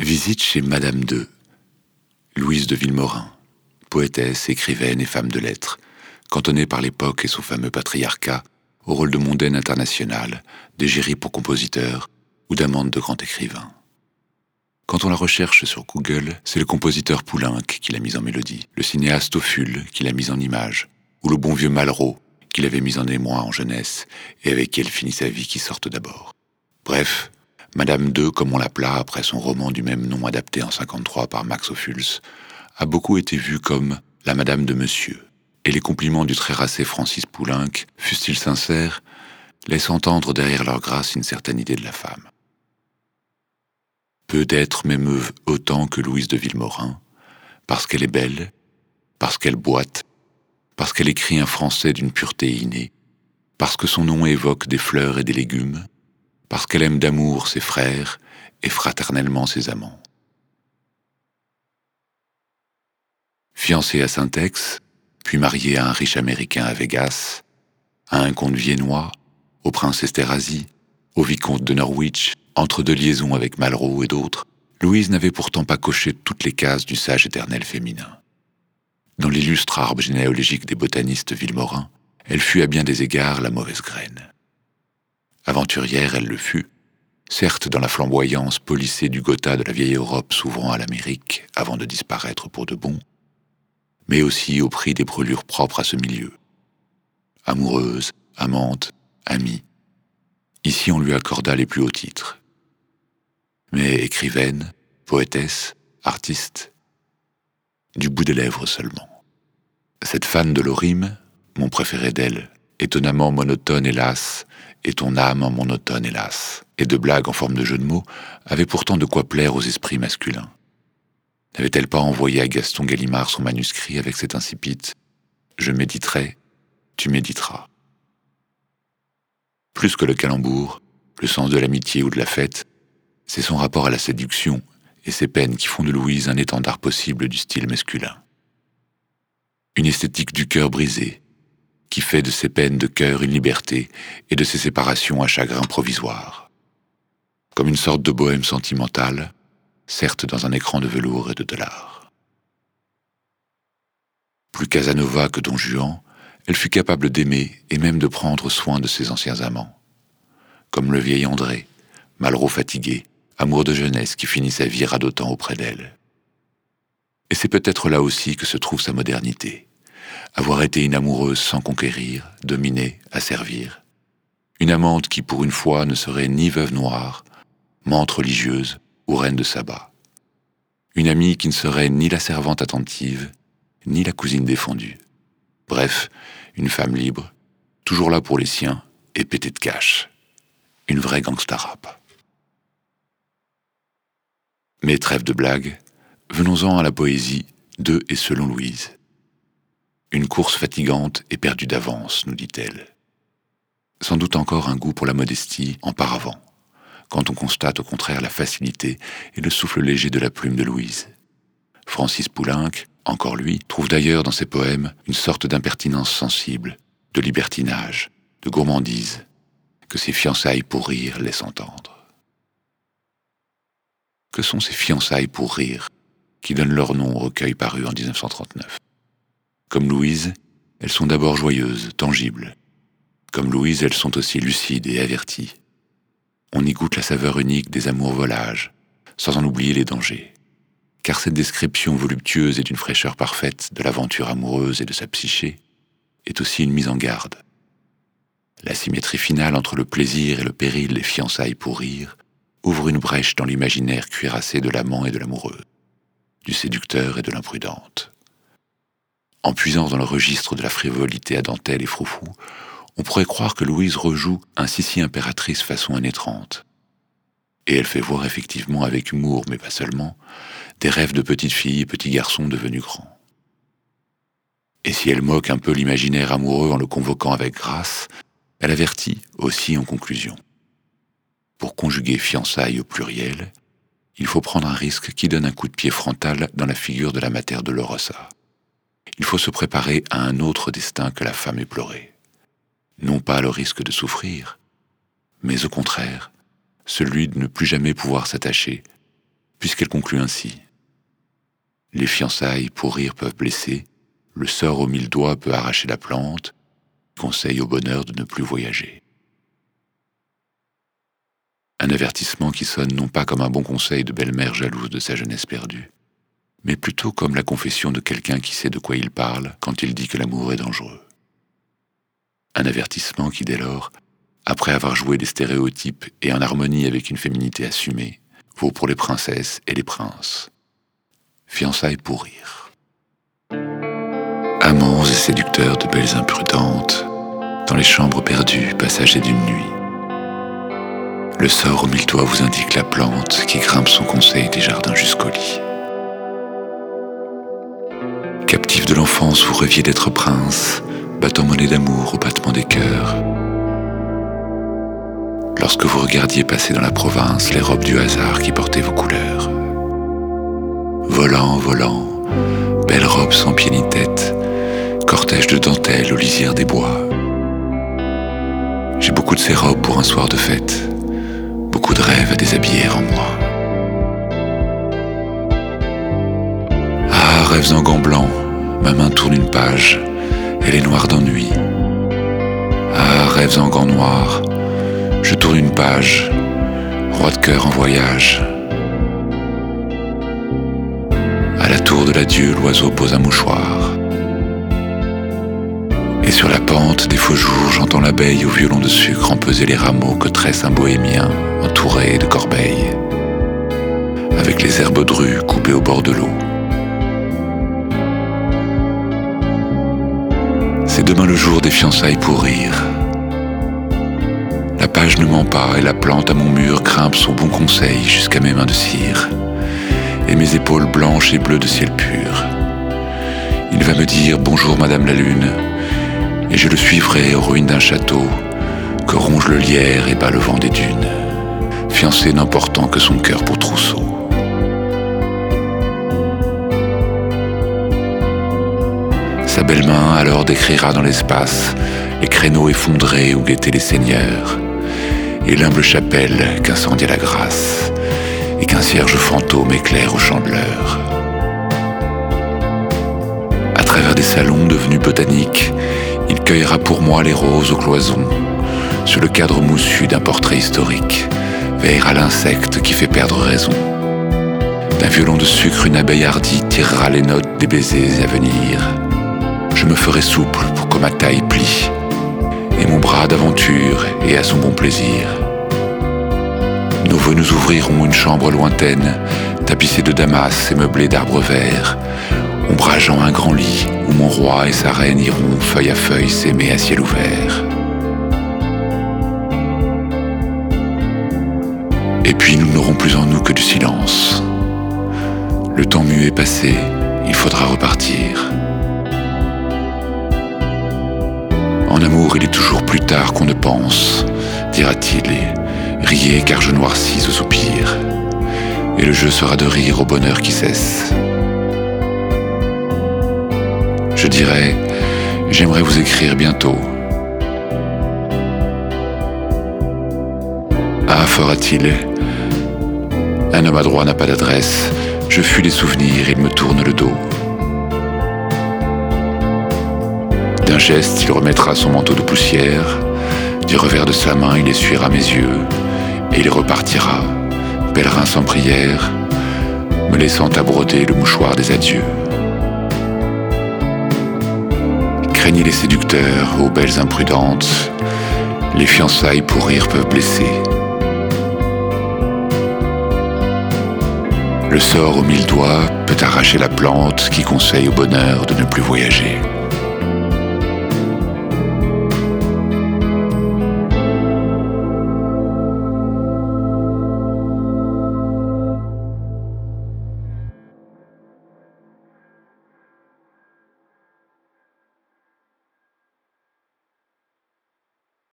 Visite chez Madame II, Louise de Villemorin, poétesse, écrivaine et femme de lettres, cantonnée par l'époque et son fameux patriarcat au rôle de mondaine internationale, d'égérie pour compositeur ou d'amante de grand écrivain. Quand on la recherche sur Google, c'est le compositeur Poulenc qui l'a mise en mélodie, le cinéaste Ophule qui l'a mise en image, ou le bon vieux Malraux qui l'avait mise en émoi en jeunesse et avec qui elle finit sa vie qui sorte d'abord. Bref, Madame II, comme on l'appela après son roman du même nom adapté en 53 par Max Ophuls, a beaucoup été vue comme la Madame de Monsieur. Et les compliments du très racé Francis Poulenc, fussent-ils sincères, laissent entendre derrière leur grâce une certaine idée de la femme. Peu d'êtres m'émeuvent autant que Louise de Villemorin, parce qu'elle est belle, parce qu'elle boite, parce qu'elle écrit un français d'une pureté innée, parce que son nom évoque des fleurs et des légumes, parce qu'elle aime d'amour ses frères et fraternellement ses amants. Fiancée à Saint-Ex, puis mariée à un riche américain à Vegas, à un comte viennois, au prince Esterhazy, au vicomte de Norwich, entre deux liaisons avec Malraux et d'autres, Louise n'avait pourtant pas coché toutes les cases du sage éternel féminin. Dans l'illustre arbre généalogique des botanistes villemorins, elle fut à bien des égards la mauvaise graine. Aventurière, elle le fut, certes dans la flamboyance polissée du Gotha de la vieille Europe s'ouvrant à l'Amérique avant de disparaître pour de bon, mais aussi au prix des brûlures propres à ce milieu. Amoureuse, amante, amie, Ici, on lui accorda les plus hauts titres. Mais écrivaine, poétesse, artiste, du bout des lèvres seulement. Cette fan de l'orime, mon préféré d'elle, étonnamment monotone hélas, et ton âme en monotone hélas, et de blagues en forme de jeu de mots, avait pourtant de quoi plaire aux esprits masculins. N'avait-elle pas envoyé à Gaston Gallimard son manuscrit avec cet incipit Je méditerai, tu méditeras plus que le calembour, le sens de l'amitié ou de la fête, c'est son rapport à la séduction et ses peines qui font de Louise un étendard possible du style masculin. Une esthétique du cœur brisé, qui fait de ses peines de cœur une liberté et de ses séparations un chagrin provisoire. Comme une sorte de bohème sentimentale, certes dans un écran de velours et de dollars. Plus Casanova que Don Juan, elle fut capable d'aimer et même de prendre soin de ses anciens amants. Comme le vieil André, Malraux fatigué, amour de jeunesse qui finit sa vie radotant auprès d'elle. Et c'est peut-être là aussi que se trouve sa modernité. Avoir été une amoureuse sans conquérir, dominer, asservir. Une amante qui pour une fois ne serait ni veuve noire, menthe religieuse ou reine de sabbat. Une amie qui ne serait ni la servante attentive, ni la cousine défendue. Bref, une femme libre, toujours là pour les siens et pétée de cash. Une vraie gangsta rap. Mais trêve de blagues, venons-en à la poésie de et selon Louise. Une course fatigante et perdue d'avance, nous dit-elle. Sans doute encore un goût pour la modestie en paravent, quand on constate au contraire la facilité et le souffle léger de la plume de Louise. Francis Poulenc, encore lui, trouve d'ailleurs dans ses poèmes une sorte d'impertinence sensible, de libertinage, de gourmandise, que ses fiançailles pour rire laissent entendre. Que sont ces fiançailles pour rire qui donnent leur nom au recueil paru en 1939 Comme Louise, elles sont d'abord joyeuses, tangibles. Comme Louise, elles sont aussi lucides et averties. On y goûte la saveur unique des amours volages, sans en oublier les dangers car cette description voluptueuse et d'une fraîcheur parfaite de l'aventure amoureuse et de sa psyché est aussi une mise en garde. La symétrie finale entre le plaisir et le péril des fiançailles pour rire ouvre une brèche dans l'imaginaire cuirassé de l'amant et de l'amoureux, du séducteur et de l'imprudente. En puisant dans le registre de la frivolité à dentelle et froufou, on pourrait croire que Louise rejoue un Sissi impératrice façon année trente. Et elle fait voir effectivement avec humour, mais pas seulement, des rêves de petites filles et petits garçons devenus grands. Et si elle moque un peu l'imaginaire amoureux en le convoquant avec grâce, elle avertit aussi en conclusion. Pour conjuguer fiançailles au pluriel, il faut prendre un risque qui donne un coup de pied frontal dans la figure de la matière de Lorossa. Il faut se préparer à un autre destin que la femme éplorée. Non pas le risque de souffrir, mais au contraire, celui de ne plus jamais pouvoir s'attacher puisqu'elle conclut ainsi. Les fiançailles pour rire peuvent blesser, le sort aux mille doigts peut arracher la plante, conseil au bonheur de ne plus voyager. Un avertissement qui sonne non pas comme un bon conseil de belle-mère jalouse de sa jeunesse perdue, mais plutôt comme la confession de quelqu'un qui sait de quoi il parle quand il dit que l'amour est dangereux. Un avertissement qui, dès lors, après avoir joué des stéréotypes et en harmonie avec une féminité assumée, vaut pour les princesses et les princes. Fiançailles pour rire. Amants et séducteurs de belles imprudentes, dans les chambres perdues, passagers d'une nuit. Le sort au mille toits vous indique la plante qui grimpe son conseil des jardins jusqu'au lit. Captif de l'enfance, vous rêviez d'être prince, battant monnaie d'amour au battement des cœurs. Lorsque vous regardiez passer dans la province les robes du hasard qui portaient vos couleurs. Volant, volant, belle robe sans pied ni tête, cortège de dentelle aux lisières des bois. J'ai beaucoup de ces robes pour un soir de fête, beaucoup de rêves à déshabiller en moi. Ah, rêves en gants blancs, ma main tourne une page, elle est noire d'ennui. Ah, rêves en gants noirs, je tourne une page, roi de cœur en voyage. À la tour de l'adieu, l'oiseau pose un mouchoir. Et sur la pente des faux jours, j'entends l'abeille au violon de sucre empeser les rameaux que tresse un bohémien entouré de corbeilles, avec les herbes drues coupées au bord de l'eau. Demain le jour des fiançailles pour rire. La page ne ment pas et la plante à mon mur grimpe son bon conseil jusqu'à mes mains de cire et mes épaules blanches et bleues de ciel pur. Il va me dire bonjour Madame la Lune et je le suivrai aux ruines d'un château que ronge le lierre et bat le vent des dunes, fiancé n'emportant que son cœur pour trousseau. Belle main alors décrira dans l'espace les créneaux effondrés où guettaient les seigneurs, et l'humble chapelle qu'incendiait la grâce, et qu'un cierge fantôme éclaire au chandeleur. À travers des salons devenus botaniques, il cueillera pour moi les roses aux cloisons, sur le cadre moussu d'un portrait historique, veillera l'insecte qui fait perdre raison. D'un violon de sucre, une abeille hardie tirera les notes des baisers à venir. Je me ferai souple pour que ma taille plie, et mon bras d'aventure et à son bon plaisir. Nos voeux nous ouvriront une chambre lointaine, tapissée de damas et meublée d'arbres verts, ombrageant un grand lit où mon roi et sa reine iront feuille à feuille s'aimer à ciel ouvert. Et puis nous n'aurons plus en nous que du silence. Le temps muet est passé, il faudra repartir. En amour, il est toujours plus tard qu'on ne pense, dira-t-il, et riez car je noircis au soupir. Et le jeu sera de rire au bonheur qui cesse. Je dirais, j'aimerais vous écrire bientôt. Ah, fera-t-il Un homme adroit n'a pas d'adresse. Je fuis les souvenirs, il me tourne le dos. D'un geste, il remettra son manteau de poussière. Du revers de sa main, il essuiera mes yeux. Et il repartira, pèlerin sans prière, me laissant à le mouchoir des adieux. Craignez les séducteurs, aux belles imprudentes, les fiançailles pour rire peuvent blesser. Le sort aux mille doigts peut arracher la plante qui conseille au bonheur de ne plus voyager.